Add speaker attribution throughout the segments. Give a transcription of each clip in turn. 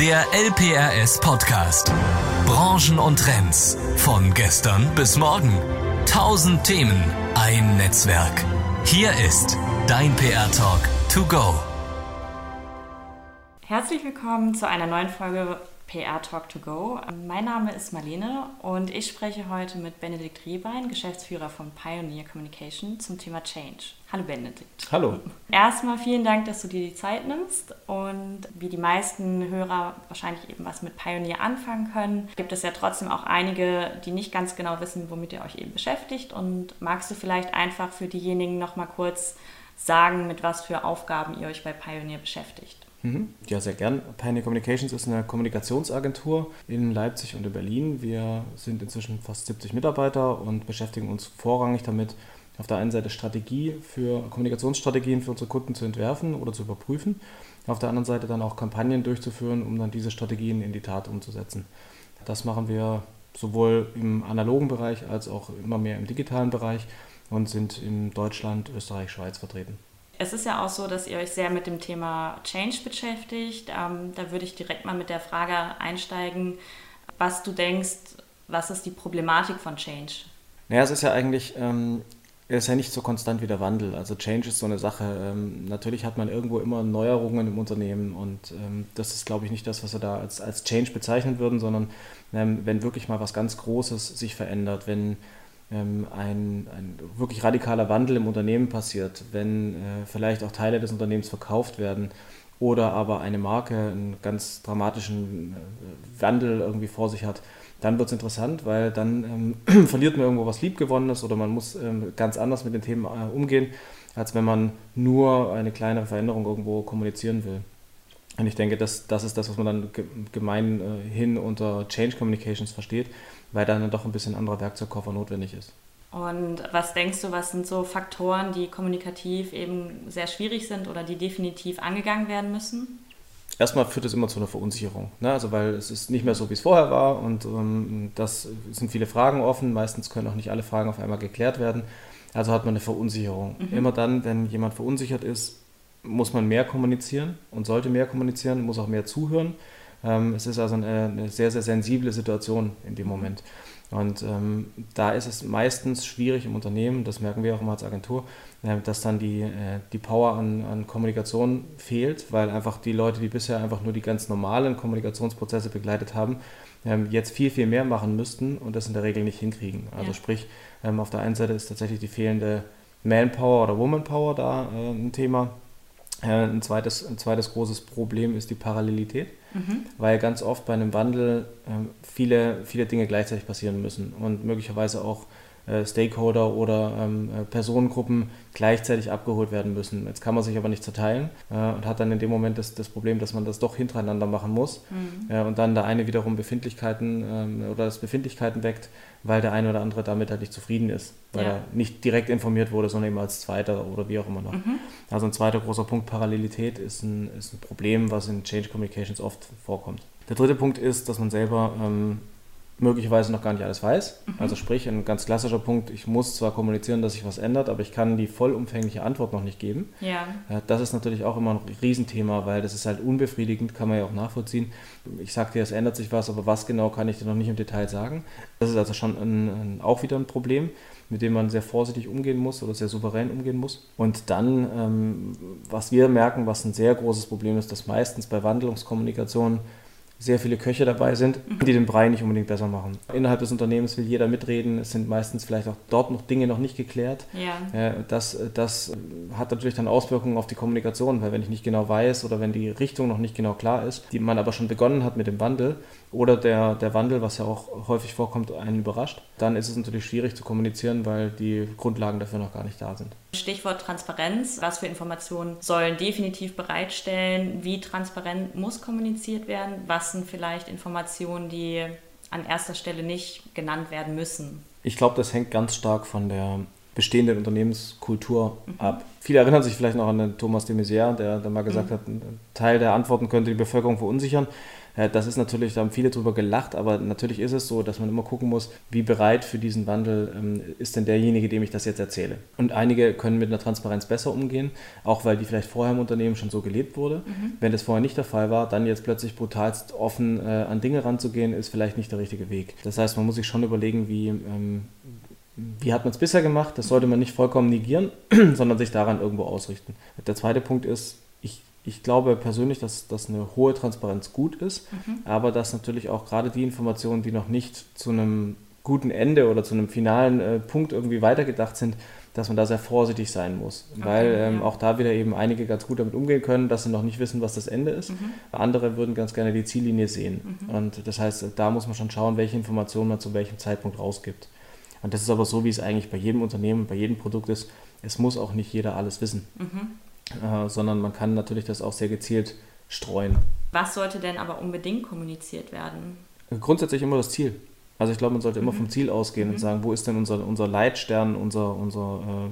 Speaker 1: Der LPRS Podcast. Branchen und Trends. Von gestern bis morgen. Tausend Themen. Ein Netzwerk. Hier ist dein PR Talk to go.
Speaker 2: Herzlich willkommen zu einer neuen Folge PR Talk to Go. Mein Name ist Marlene und ich spreche heute mit Benedikt Rehbein, Geschäftsführer von Pioneer Communication, zum Thema Change. Hallo Benedikt.
Speaker 3: Hallo.
Speaker 2: Erstmal vielen Dank, dass du dir die Zeit nimmst und wie die meisten Hörer wahrscheinlich eben was mit Pioneer anfangen können, gibt es ja trotzdem auch einige, die nicht ganz genau wissen, womit ihr euch eben beschäftigt und magst du vielleicht einfach für diejenigen nochmal kurz sagen, mit was für Aufgaben ihr euch bei Pioneer beschäftigt?
Speaker 3: Mhm. Ja, sehr gern. Pioneer Communications ist eine Kommunikationsagentur in Leipzig und in Berlin. Wir sind inzwischen fast 70 Mitarbeiter und beschäftigen uns vorrangig damit, auf der einen Seite Strategie für Kommunikationsstrategien für unsere Kunden zu entwerfen oder zu überprüfen, auf der anderen Seite dann auch Kampagnen durchzuführen, um dann diese Strategien in die Tat umzusetzen. Das machen wir sowohl im analogen Bereich als auch immer mehr im digitalen Bereich und sind in Deutschland, Österreich, Schweiz vertreten.
Speaker 2: Es ist ja auch so, dass ihr euch sehr mit dem Thema Change beschäftigt. Ähm, da würde ich direkt mal mit der Frage einsteigen, was du denkst, was ist die Problematik von Change?
Speaker 3: Naja, es ist ja eigentlich, ähm, ist ja nicht so konstant wie der Wandel. Also Change ist so eine Sache. Ähm, natürlich hat man irgendwo immer Neuerungen im Unternehmen und ähm, das ist, glaube ich, nicht das, was wir da als, als Change bezeichnen würden, sondern ähm, wenn wirklich mal was ganz Großes sich verändert, wenn ein, ein, wirklich radikaler Wandel im Unternehmen passiert, wenn äh, vielleicht auch Teile des Unternehmens verkauft werden oder aber eine Marke einen ganz dramatischen äh, Wandel irgendwie vor sich hat, dann wird es interessant, weil dann ähm, verliert man irgendwo was Liebgewonnenes oder man muss ähm, ganz anders mit den Themen äh, umgehen, als wenn man nur eine kleinere Veränderung irgendwo kommunizieren will. Und ich denke, das, das ist das, was man dann gemeinhin unter Change Communications versteht weil dann doch ein bisschen anderer Werkzeugkoffer notwendig ist.
Speaker 2: Und was denkst du, was sind so Faktoren, die kommunikativ eben sehr schwierig sind oder die definitiv angegangen werden müssen?
Speaker 3: Erstmal führt es immer zu einer Verunsicherung, ne? also weil es ist nicht mehr so, wie es vorher war und ähm, das sind viele Fragen offen. Meistens können auch nicht alle Fragen auf einmal geklärt werden. Also hat man eine Verunsicherung. Mhm. Immer dann, wenn jemand verunsichert ist, muss man mehr kommunizieren und sollte mehr kommunizieren, muss auch mehr zuhören. Ähm, es ist also eine, eine, sehr, sehr sensible Situation in dem Moment. Und ähm, da ist es meistens schwierig im Unternehmen, das merken wir auch immer als Agentur, äh, dass dann die, äh, die Power an, an Kommunikation fehlt, weil einfach die Leute, die bisher einfach nur die ganz normalen Kommunikationsprozesse begleitet haben, ähm, jetzt viel, viel mehr machen müssten und das in der Regel nicht hinkriegen. Also ja. sprich, ähm, auf der einen Seite ist tatsächlich die fehlende Manpower oder Womanpower da äh, ein Thema. Äh, ein, zweites, ein zweites großes Problem ist die Parallelität mhm. weil ganz oft bei einem Wandel äh, viele, viele Dinge gleichzeitig passieren müssen und möglicherweise auch Stakeholder oder ähm, äh, Personengruppen gleichzeitig abgeholt werden müssen. Jetzt kann man sich aber nicht zerteilen äh, und hat dann in dem Moment das, das Problem, dass man das doch hintereinander machen muss mhm. Äh, und dann der eine wiederum Befindlichkeiten ähm, oder das Befindlichkeiten weckt, weil der eine oder andere damit halt nicht zufrieden ist, weil ja. er nicht direkt informiert wurde, sondern eben als Zweiter oder wie auch immer noch. Mhm. Also ein zweiter großer Punkt, Parallelität, ist ein, ist ein Problem, was in Change Communications oft vorkommt. Der dritte Punkt ist, dass man selber ähm, möglicherweise noch gar nicht alles weiß. Mhm. Also sprich, ein ganz klassischer Punkt, ich muss zwar kommunizieren, dass sich was ändert, aber ich kann die vollumfängliche Antwort noch nicht geben.
Speaker 2: Ja.
Speaker 3: Das ist natürlich auch immer ein Riesenthema, weil das ist halt unbefriedigend, kann man ja auch nachvollziehen. Ich sage dir, es ändert sich was, aber was genau kann ich dir noch nicht im Detail sagen. Das ist also schon ein, ein, auch wieder ein Problem, mit dem man sehr vorsichtig umgehen muss oder sehr souverän umgehen muss. Und dann, ähm, was wir merken, was ein sehr großes Problem ist, dass meistens bei Wandlungskommunikation sehr viele Köche dabei sind, die den Brei nicht unbedingt besser machen. Innerhalb des Unternehmens will jeder mitreden. Es sind meistens vielleicht auch dort noch Dinge noch nicht geklärt.
Speaker 2: Ja.
Speaker 3: Das, das hat natürlich dann Auswirkungen auf die Kommunikation, weil wenn ich nicht genau weiß oder wenn die Richtung noch nicht genau klar ist, die man aber schon begonnen hat mit dem Wandel oder der, der Wandel, was ja auch häufig vorkommt, einen überrascht, dann ist es natürlich schwierig zu kommunizieren, weil die Grundlagen dafür noch gar nicht da sind.
Speaker 2: Stichwort Transparenz. Was für Informationen sollen definitiv bereitstellen? Wie transparent muss kommuniziert werden? Was sind vielleicht Informationen, die an erster Stelle nicht genannt werden müssen?
Speaker 3: Ich glaube, das hängt ganz stark von der bestehenden Unternehmenskultur mhm. ab. Viele erinnern sich vielleicht noch an den Thomas de Maizière, der, der mal gesagt mhm. hat, ein Teil der Antworten könnte die Bevölkerung verunsichern. Das ist natürlich, da haben viele drüber gelacht, aber natürlich ist es so, dass man immer gucken muss, wie bereit für diesen Wandel ähm, ist denn derjenige, dem ich das jetzt erzähle. Und einige können mit einer Transparenz besser umgehen, auch weil die vielleicht vorher im Unternehmen schon so gelebt wurde. Mhm. Wenn das vorher nicht der Fall war, dann jetzt plötzlich brutalst offen äh, an Dinge ranzugehen, ist vielleicht nicht der richtige Weg. Das heißt, man muss sich schon überlegen, wie, ähm, wie hat man es bisher gemacht? Das sollte man nicht vollkommen negieren, sondern sich daran irgendwo ausrichten. Der zweite Punkt ist, ich glaube persönlich, dass, dass eine hohe Transparenz gut ist, mhm. aber dass natürlich auch gerade die Informationen, die noch nicht zu einem guten Ende oder zu einem finalen äh, Punkt irgendwie weitergedacht sind, dass man da sehr vorsichtig sein muss. Okay, weil ähm, ja. auch da wieder eben einige ganz gut damit umgehen können, dass sie noch nicht wissen, was das Ende ist. Mhm. Andere würden ganz gerne die Ziellinie sehen. Mhm. Und das heißt, da muss man schon schauen, welche Informationen man zu welchem Zeitpunkt rausgibt. Und das ist aber so, wie es eigentlich bei jedem Unternehmen, bei jedem Produkt ist. Es muss auch nicht jeder alles wissen. Mhm äh, sondern man kann natürlich das auch sehr gezielt streuen.
Speaker 2: Was sollte denn aber unbedingt kommuniziert werden?
Speaker 3: Grundsätzlich immer das Ziel. Also ich glaube, man sollte immer mhm. vom Ziel ausgehen mhm. und sagen, wo ist denn unser, unser Leitstern, unser, unser,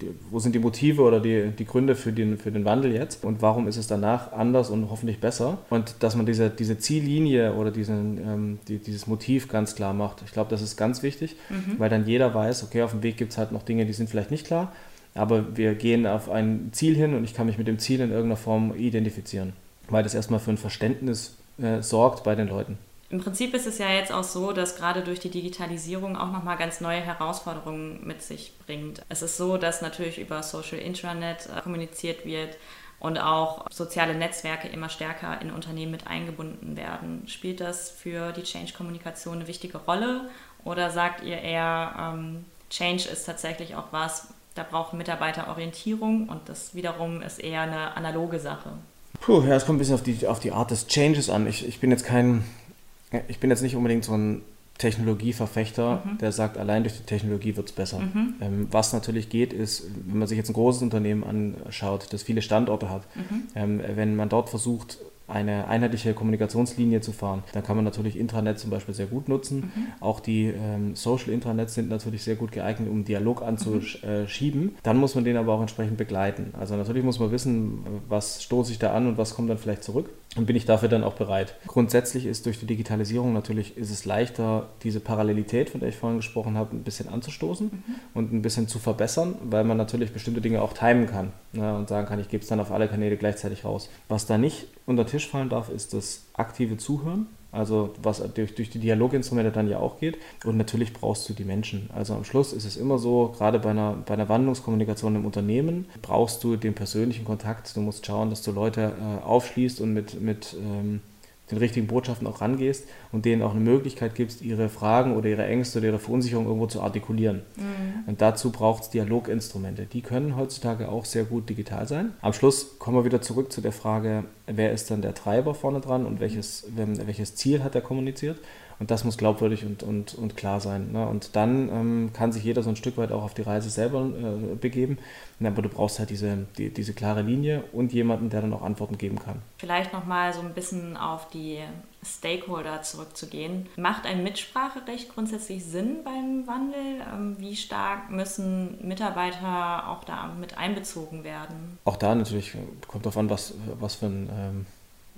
Speaker 3: äh, wo sind die Motive oder die, die Gründe für den, für den Wandel jetzt und warum ist es danach anders und hoffentlich besser. Und dass man diese, diese Ziellinie oder diesen, ähm, die, dieses Motiv ganz klar macht. Ich glaube, das ist ganz wichtig, mhm. weil dann jeder weiß, okay, auf dem Weg gibt es halt noch Dinge, die sind vielleicht nicht klar, aber wir gehen auf ein Ziel hin und ich kann mich mit dem Ziel in irgendeiner Form identifizieren, weil das erstmal für ein Verständnis äh, sorgt bei den Leuten.
Speaker 2: Im Prinzip ist es ja jetzt auch so, dass gerade durch die Digitalisierung auch nochmal ganz neue Herausforderungen mit sich bringt. Es ist so, dass natürlich über Social Intranet äh, kommuniziert wird und auch soziale Netzwerke immer stärker in Unternehmen mit eingebunden werden. Spielt das für die Change-Kommunikation eine wichtige Rolle oder sagt ihr eher, ähm, Change ist tatsächlich auch was, da brauchen Mitarbeiter Orientierung und das wiederum ist eher eine analoge Sache.
Speaker 3: Puh, ja, es kommt ein bisschen auf die, auf die Art des Changes an. Ich, ich bin jetzt kein, ich bin jetzt nicht unbedingt so ein Technologieverfechter, mhm. der sagt, allein durch die Technologie wird es besser. Mhm. Ähm, was natürlich geht, ist, wenn man sich jetzt ein großes Unternehmen anschaut, das viele Standorte hat, mhm. ähm, wenn man dort versucht, eine einheitliche Kommunikationslinie zu fahren. Dann kann man natürlich Intranet zum Beispiel sehr gut nutzen. Mhm. Auch die ähm, Social Intranets sind natürlich sehr gut geeignet, um Dialog anzuschieben. Mhm. Dann muss man den aber auch entsprechend begleiten. Also natürlich muss man wissen, was stoße ich da an und was kommt dann vielleicht zurück. Und bin ich dafür dann auch bereit. Grundsätzlich ist durch die Digitalisierung natürlich ist es leichter, diese Parallelität, von der ich vorhin gesprochen habe, ein bisschen anzustoßen mhm. und ein bisschen zu verbessern, weil man natürlich bestimmte Dinge auch timen kann ne, und sagen kann, ich gebe es dann auf alle Kanäle gleichzeitig raus. Was da nicht unter Tisch fallen darf, ist das aktive Zuhören. Also was durch, durch die Dialoginstrumente dann ja auch geht. Und natürlich brauchst du die Menschen. Also am Schluss ist es immer so, gerade bei einer, bei einer Wandlungskommunikation im Unternehmen, brauchst du den persönlichen Kontakt. Du musst schauen, dass du Leute äh, aufschließt und mit, mit ähm, den richtigen Botschaften auch rangehst und denen auch eine Möglichkeit gibst, ihre Fragen oder ihre Ängste oder ihre Verunsicherung irgendwo zu artikulieren. Mhm. Und dazu braucht es Dialoginstrumente. Die können heutzutage auch sehr gut digital sein. Am Schluss kommen wir wieder zurück zu der Frage, wer ist dann der Treiber vorne dran und welches, welches Ziel hat er kommuniziert. Und das muss glaubwürdig und, und, und klar sein. Ne? Und dann ähm, kann sich jeder so ein Stück weit auch auf die Reise selber äh, begeben. Aber du brauchst halt diese, die, diese klare Linie und jemanden, der dann auch Antworten geben kann.
Speaker 2: Vielleicht nochmal so ein bisschen auf die Stakeholder zurückzugehen. Macht ein Mitspracherecht grundsätzlich Sinn beim Wandel? Ähm, wie stark müssen Mitarbeiter auch da mit einbezogen werden?
Speaker 3: Auch da natürlich kommt darauf an, was, was für ein ähm,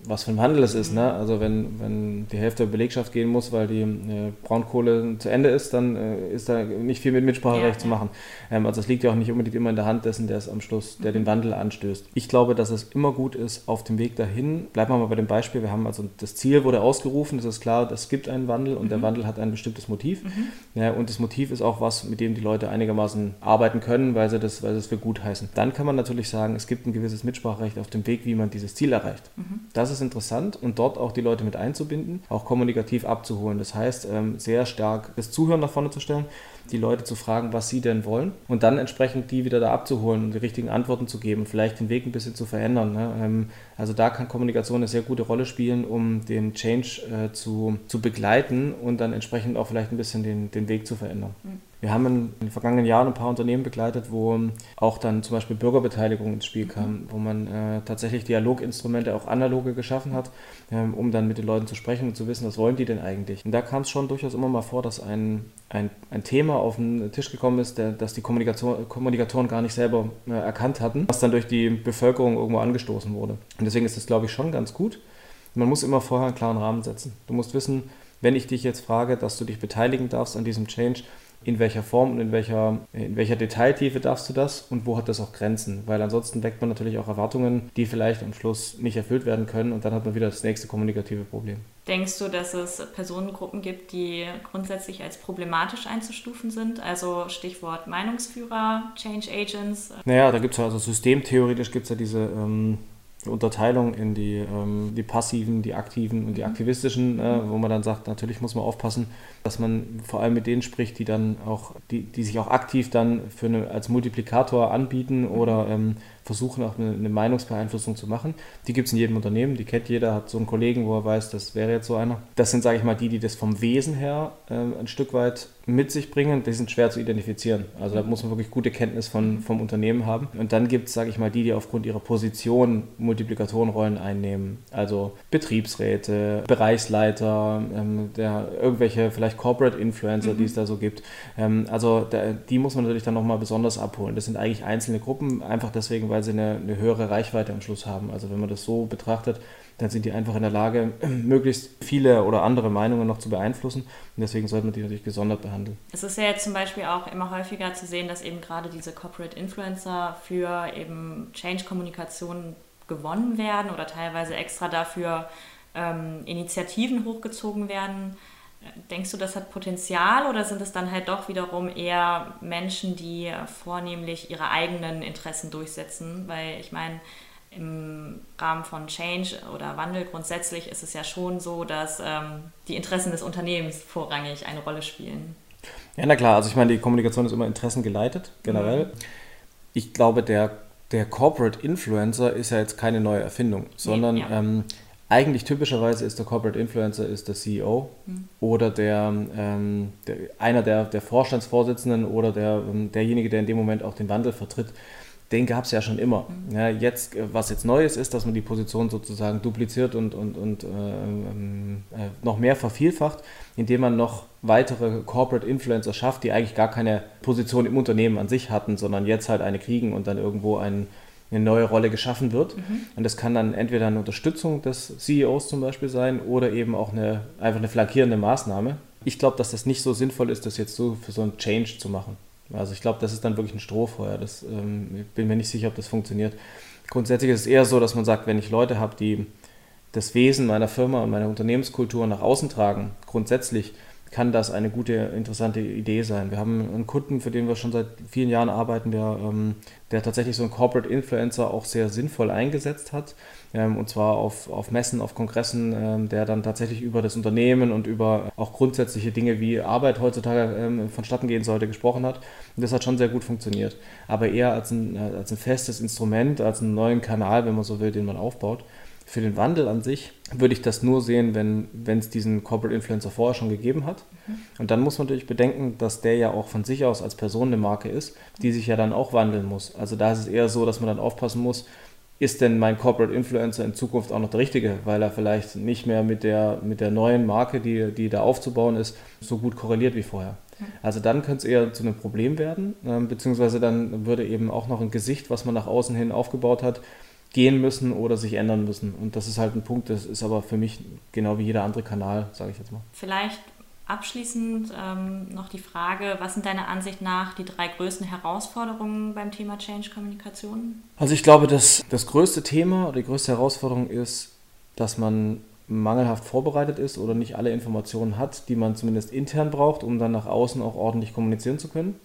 Speaker 3: was für ein Wandel es ist. Ne? Also wenn, wenn die Hälfte der Belegschaft gehen muss, weil die äh, Braunkohle zu Ende ist, dann äh, ist da nicht viel mit Mitspracherecht ja, zu machen. Ähm, also es liegt ja auch nicht unbedingt immer in der Hand dessen, der es am Schluss, der den Wandel anstößt. Ich glaube, dass es immer gut ist, auf dem Weg dahin, bleiben wir mal bei dem Beispiel, wir haben also das Ziel wurde ausgerufen, es ist klar, es gibt einen Wandel und mhm. der Wandel hat ein bestimmtes Motiv. Mhm. Ja, und das Motiv ist auch was, mit dem die Leute einigermaßen arbeiten können, weil sie das, weil sie es für gut heißen. Dann kann man natürlich sagen, es gibt ein gewisses Mitspracherecht auf dem Weg, wie man dieses Ziel erreicht. Mhm. Das ist interessant und dort auch die Leute mit einzubinden, auch kommunikativ abzuholen. Das heißt, ähm, sehr stark das Zuhören nach vorne zu stellen, die Leute zu fragen, was sie denn wollen und dann entsprechend die wieder da abzuholen und die richtigen Antworten zu geben, vielleicht den Weg ein bisschen zu verändern. Ne? Ähm, also da kann Kommunikation eine sehr gute Rolle spielen, um den Change äh, zu, zu begleiten und dann entsprechend auch vielleicht ein bisschen den, den Weg zu verändern. Mhm. Wir haben in den vergangenen Jahren ein paar Unternehmen begleitet, wo auch dann zum Beispiel Bürgerbeteiligung ins Spiel kam, mhm. wo man äh, tatsächlich Dialoginstrumente, auch analoge geschaffen hat, ähm, um dann mit den Leuten zu sprechen und zu wissen, was wollen die denn eigentlich. Und da kam es schon durchaus immer mal vor, dass ein, ein, ein Thema auf den Tisch gekommen ist, der, dass die Kommunikatoren gar nicht selber äh, erkannt hatten, was dann durch die Bevölkerung irgendwo angestoßen wurde. Und deswegen ist das, glaube ich, schon ganz gut. Man muss immer vorher einen klaren Rahmen setzen. Du musst wissen, wenn ich dich jetzt frage, dass du dich beteiligen darfst an diesem Change, in welcher Form und in welcher, in welcher Detailtiefe darfst du das und wo hat das auch Grenzen? Weil ansonsten weckt man natürlich auch Erwartungen, die vielleicht am Schluss nicht erfüllt werden können und dann hat man wieder das nächste kommunikative Problem.
Speaker 2: Denkst du, dass es Personengruppen gibt, die grundsätzlich als problematisch einzustufen sind? Also Stichwort Meinungsführer, Change Agents?
Speaker 3: Naja, da gibt es ja also systemtheoretisch gibt es ja diese ähm, Unterteilung in die, ähm, die passiven, die aktiven und die mhm. aktivistischen, äh, wo man dann sagt, natürlich muss man aufpassen, dass man vor allem mit denen spricht, die dann auch, die, die sich auch aktiv dann für eine, als Multiplikator anbieten oder ähm, versuchen auch eine, Meinungsbeeinflussung zu machen. Die gibt es in jedem Unternehmen, die kennt jeder, hat so einen Kollegen, wo er weiß, das wäre jetzt so einer. Das sind, sage ich mal, die, die das vom Wesen her äh, ein Stück weit mit sich bringen. Die sind schwer zu identifizieren. Also da muss man wirklich gute Kenntnis von, vom Unternehmen haben. Und dann gibt es, sage ich mal, die, die aufgrund ihrer Position Multiplikatorenrollen einnehmen. Also Betriebsräte, Bereichsleiter, ähm, der, irgendwelche vielleicht Corporate Influencer, mhm. die es da so gibt. Ähm, also da, die muss man natürlich dann nochmal besonders abholen. Das sind eigentlich einzelne Gruppen, einfach deswegen, weil weil sie eine, eine höhere Reichweite am Schluss haben. Also wenn man das so betrachtet, dann sind die einfach in der Lage, möglichst viele oder andere Meinungen noch zu beeinflussen. Und deswegen sollte man die natürlich gesondert behandeln.
Speaker 2: Es ist ja jetzt zum Beispiel auch immer häufiger zu sehen, dass eben gerade diese Corporate Influencer für eben Change-Kommunikation gewonnen werden oder teilweise extra dafür ähm, Initiativen hochgezogen werden. Denkst du, das hat Potenzial oder sind es dann halt doch wiederum eher Menschen, die vornehmlich ihre eigenen Interessen durchsetzen? Weil ich meine, im Rahmen von Change oder Wandel grundsätzlich ist es ja schon so, dass ähm, die Interessen des Unternehmens vorrangig eine Rolle spielen.
Speaker 3: Ja, na klar, also ich meine, die Kommunikation ist immer interessengeleitet, generell. Mhm. Ich glaube, der, der Corporate Influencer ist ja jetzt keine neue Erfindung, sondern nee, ja. ähm, eigentlich typischerweise ist der Corporate Influencer ist der CEO mhm. oder der, ähm, der, einer der, der Vorstandsvorsitzenden oder der, ähm, derjenige, der in dem Moment auch den Wandel vertritt. Den gab es ja schon immer. Mhm. Ja, jetzt, äh, was jetzt Neues ist, dass man die Position sozusagen dupliziert und, und, und äh, äh, noch mehr vervielfacht, indem man noch weitere Corporate Influencer schafft, die eigentlich gar keine Position im Unternehmen an sich hatten, sondern jetzt halt eine kriegen und dann irgendwo einen eine neue Rolle geschaffen wird. Mhm. Und das kann dann entweder eine Unterstützung des CEOs zum Beispiel sein oder eben auch eine, einfach eine flankierende Maßnahme. Ich glaube, dass das nicht so sinnvoll ist, das jetzt so für so einen Change zu machen. Also ich glaube, das ist dann wirklich ein Strohfeuer. Das, ähm, ich bin mir nicht sicher, ob das funktioniert. Grundsätzlich ist es eher so, dass man sagt, wenn ich Leute habe, die das Wesen meiner Firma und meiner Unternehmenskultur nach außen tragen, grundsätzlich, kann das eine gute, interessante Idee sein. Wir haben einen Kunden, für den wir schon seit vielen Jahren arbeiten, der, ähm, der tatsächlich so einen Corporate Influencer auch sehr sinnvoll eingesetzt hat. Ähm, und zwar auf, auf Messen, auf Kongressen, ähm, der dann tatsächlich über das Unternehmen und über auch grundsätzliche Dinge wie Arbeit heutzutage ähm, vonstatten gehen sollte, gesprochen hat. Und das hat schon sehr gut funktioniert. Aber eher als ein, als ein festes Instrument, als einen neuen Kanal, wenn man so will, den man aufbaut für den Wandel an sich würde ich das nur sehen, wenn es diesen Corporate Influencer vorher schon gegeben hat. Mhm. Und dann muss man natürlich bedenken, dass der ja auch von sich aus als Person eine Marke ist, die sich ja dann auch wandeln muss. Also da ist es eher so, dass man dann aufpassen muss, ist denn mein Corporate Influencer in Zukunft auch noch der richtige, weil er vielleicht nicht mehr mit der, mit der neuen Marke, die, die da aufzubauen ist, so gut korreliert wie vorher. Mhm. Also dann könnte es eher zu einem Problem werden, äh, beziehungsweise dann würde eben auch noch ein Gesicht, was man nach außen hin aufgebaut hat, gehen müssen oder sich ändern müssen. Und das ist halt ein Punkt, das ist aber für mich genau wie jeder andere Kanal, sage ich jetzt mal.
Speaker 2: Vielleicht abschließend ähm, noch die Frage, was sind deiner Ansicht nach die drei größten Herausforderungen beim Thema Change-Kommunikation?
Speaker 3: Also ich glaube, dass das größte Thema oder die größte Herausforderung ist, dass man mangelhaft vorbereitet ist oder nicht alle Informationen hat, die man zumindest intern braucht, um dann nach außen auch ordentlich kommunizieren zu können.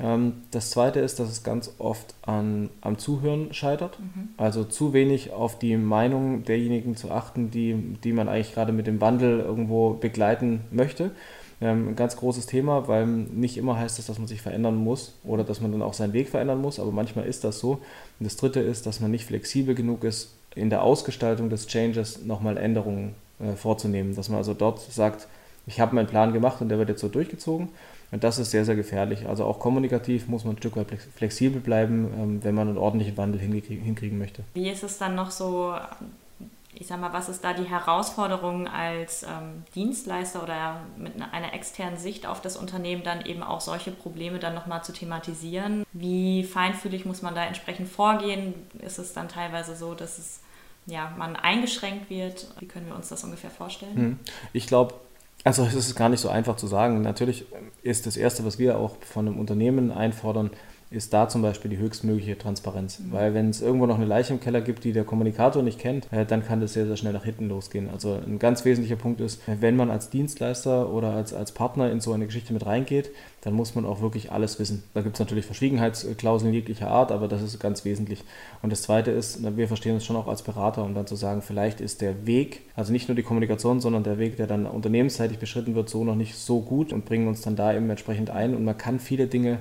Speaker 3: Ähm, das zweite ist, dass es ganz oft an, am Zuhören scheitert. Mhm. Also zu wenig auf die Meinung derjenigen zu achten, die, die man eigentlich gerade mit dem Wandel irgendwo begleiten möchte. Ähm, ein ganz großes Thema, weil nicht immer heißt es, dass man sich verändern muss oder dass man dann auch seinen Weg verändern muss, aber manchmal ist das so. Und das dritte ist, dass man nicht flexibel genug ist, in der Ausgestaltung des Changes nochmal Änderungen äh, vorzunehmen. Dass man also dort sagt, ich habe meinen Plan gemacht und der wird jetzt so durchgezogen und das ist sehr, sehr gefährlich. Also auch kommunikativ muss man ein Stück weit flexibel bleiben, ähm, wenn man einen ordentlichen Wandel hinkriegen möchte.
Speaker 2: Wie ist es dann noch so ich sag mal, was ist da die Herausforderung als ähm, Dienstleister oder mit einer externen Sicht auf das Unternehmen dann eben auch solche Probleme dann nochmal zu thematisieren? Wie feinfühlig muss man da entsprechend vorgehen? Ist es dann teilweise so, dass es ja, man eingeschränkt wird? Wie können wir uns das ungefähr vorstellen? Hm.
Speaker 3: Ich glaube, also es ist gar nicht so einfach zu sagen. Natürlich ist das Erste, was wir auch von einem Unternehmen einfordern, ist da zum Beispiel die höchstmögliche Transparenz. Mhm. Weil wenn es irgendwo noch eine Leiche im Keller gibt, die der Kommunikator nicht kennt, äh, dann kann das sehr, sehr schnell nach hinten losgehen. Also ein ganz wesentlicher Punkt ist, wenn man als Dienstleister oder als, als Partner in so eine Geschichte mit reingeht, dann muss man auch wirklich alles wissen. Da gibt es natürlich Verschwiegenheitsklauseln jeglicher Art, aber das ist ganz wesentlich. Und das Zweite ist, wir verstehen uns schon auch als Berater, um dann zu sagen, vielleicht ist der Weg, also nicht nur die Kommunikation, sondern der Weg, der dann unternehmensseitig beschritten wird, so noch nicht so gut und bringen uns dann da eben entsprechend ein. Und man kann viele Dinge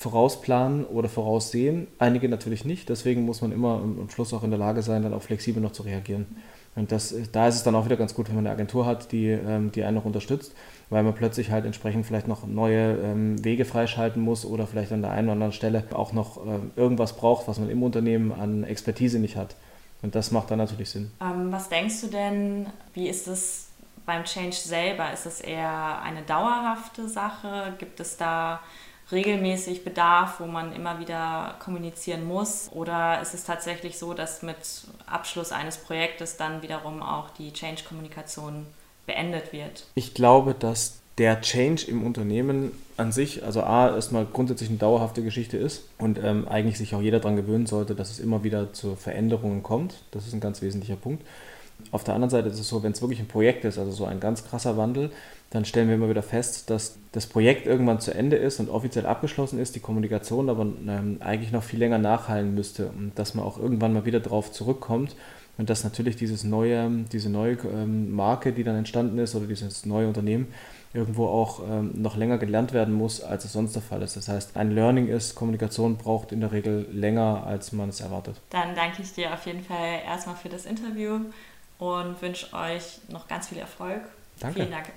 Speaker 3: vorausplanen oder voraussehen. Einige natürlich nicht. Deswegen muss man immer am Schluss auch in der Lage sein, dann auch flexibel noch zu reagieren. Und das, da ist es dann auch wieder ganz gut, wenn man eine Agentur hat, die, ähm, die einen noch unterstützt, weil man plötzlich halt entsprechend vielleicht noch neue ähm, Wege freischalten muss oder vielleicht an der einen oder anderen Stelle auch noch ähm, irgendwas braucht, was man im Unternehmen an Expertise nicht hat. Und das macht dann natürlich Sinn.
Speaker 2: Was denkst du denn, wie ist es beim Change selber? Ist es eher eine dauerhafte Sache? Gibt es da regelmäßig Bedarf, wo man immer wieder kommunizieren muss? Oder ist es tatsächlich so, dass mit Abschluss eines Projektes dann wiederum auch die Change-Kommunikation beendet wird?
Speaker 3: Ich glaube, dass der Change im Unternehmen an sich, also A, erstmal grundsätzlich eine dauerhafte Geschichte ist und ähm, eigentlich sich auch jeder daran gewöhnen sollte, dass es immer wieder zu Veränderungen kommt. Das ist ein ganz wesentlicher Punkt. Auf der anderen Seite ist es so, wenn es wirklich ein Projekt ist, also so ein ganz krasser Wandel, dann stellen wir immer wieder fest, dass das Projekt irgendwann zu Ende ist und offiziell abgeschlossen ist, die Kommunikation aber ähm, eigentlich noch viel länger nachhallen müsste und dass man auch irgendwann mal wieder drauf zurückkommt und dass natürlich dieses neue, diese neue ähm, Marke, die dann entstanden ist oder dieses neue Unternehmen irgendwo auch ähm, noch länger gelernt werden muss, als es sonst der Fall ist. Das heißt, ein Learning ist, Kommunikation braucht in der Regel länger, als man es erwartet.
Speaker 2: Dann danke ich dir auf jeden Fall erstmal für das Interview und wünsche euch noch ganz viel Erfolg.
Speaker 3: Danke.
Speaker 2: Vielen Dank.